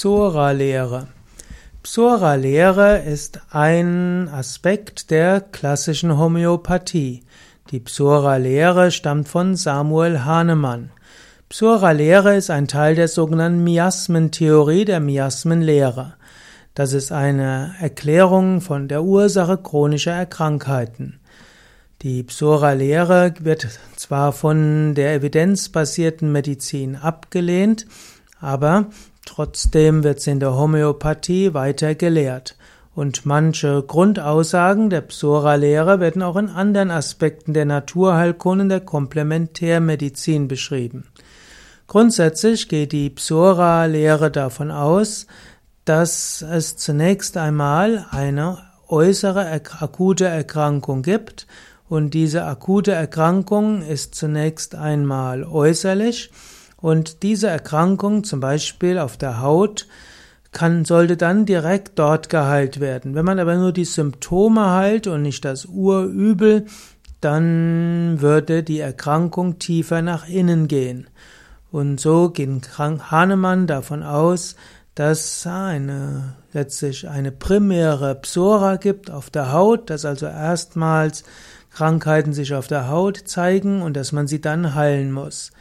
Psora-Lehre. Psora-Lehre ist ein Aspekt der klassischen Homöopathie. Die Psora-Lehre stammt von Samuel Hahnemann. Psora-Lehre ist ein Teil der sogenannten Miasmentheorie, der Miasmenlehre. Das ist eine Erklärung von der Ursache chronischer Krankheiten. Die Psora-Lehre wird zwar von der evidenzbasierten Medizin abgelehnt, aber Trotzdem wird sie in der Homöopathie weiter gelehrt. Und manche Grundaussagen der Psora-Lehre werden auch in anderen Aspekten der Naturheilkunde und der Komplementärmedizin beschrieben. Grundsätzlich geht die Psora-Lehre davon aus, dass es zunächst einmal eine äußere akute Erkrankung gibt und diese akute Erkrankung ist zunächst einmal äußerlich und diese Erkrankung, zum Beispiel auf der Haut, kann, sollte dann direkt dort geheilt werden. Wenn man aber nur die Symptome heilt und nicht das Urübel, dann würde die Erkrankung tiefer nach innen gehen. Und so ging Hahnemann davon aus, dass eine, letztlich eine primäre Psora gibt auf der Haut, dass also erstmals Krankheiten sich auf der Haut zeigen und dass man sie dann heilen muss.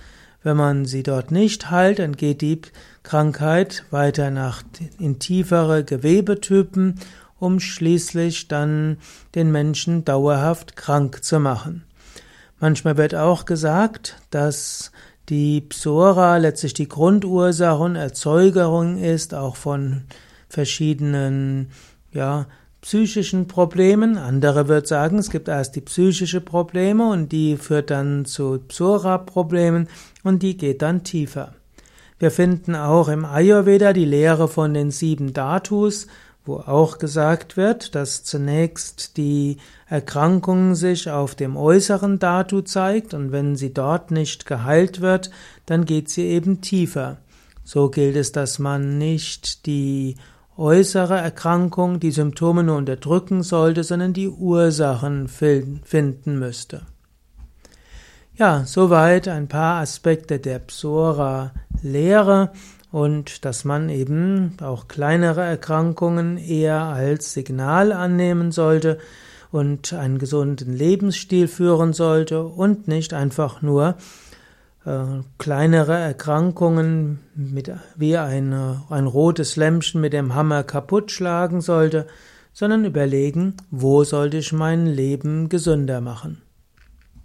Wenn man sie dort nicht heilt, dann geht die Krankheit weiter nach in tiefere Gewebetypen, um schließlich dann den Menschen dauerhaft krank zu machen. Manchmal wird auch gesagt, dass die Psora letztlich die Grundursache und Erzeugerung ist, auch von verschiedenen ja, psychischen Problemen. Andere wird sagen, es gibt erst die psychische Probleme und die führt dann zu Psora-Problemen und die geht dann tiefer. Wir finden auch im Ayurveda die Lehre von den sieben Dhatus, wo auch gesagt wird, dass zunächst die Erkrankung sich auf dem äußeren Dhatu zeigt und wenn sie dort nicht geheilt wird, dann geht sie eben tiefer. So gilt es, dass man nicht die äußere Erkrankung, die Symptome nur unterdrücken sollte, sondern die Ursachen finden müsste. Ja, soweit ein paar Aspekte der Psora-Lehre und dass man eben auch kleinere Erkrankungen eher als Signal annehmen sollte und einen gesunden Lebensstil führen sollte und nicht einfach nur äh, kleinere Erkrankungen mit, wie eine, ein rotes Lämpchen mit dem Hammer kaputt schlagen sollte, sondern überlegen, wo sollte ich mein Leben gesünder machen.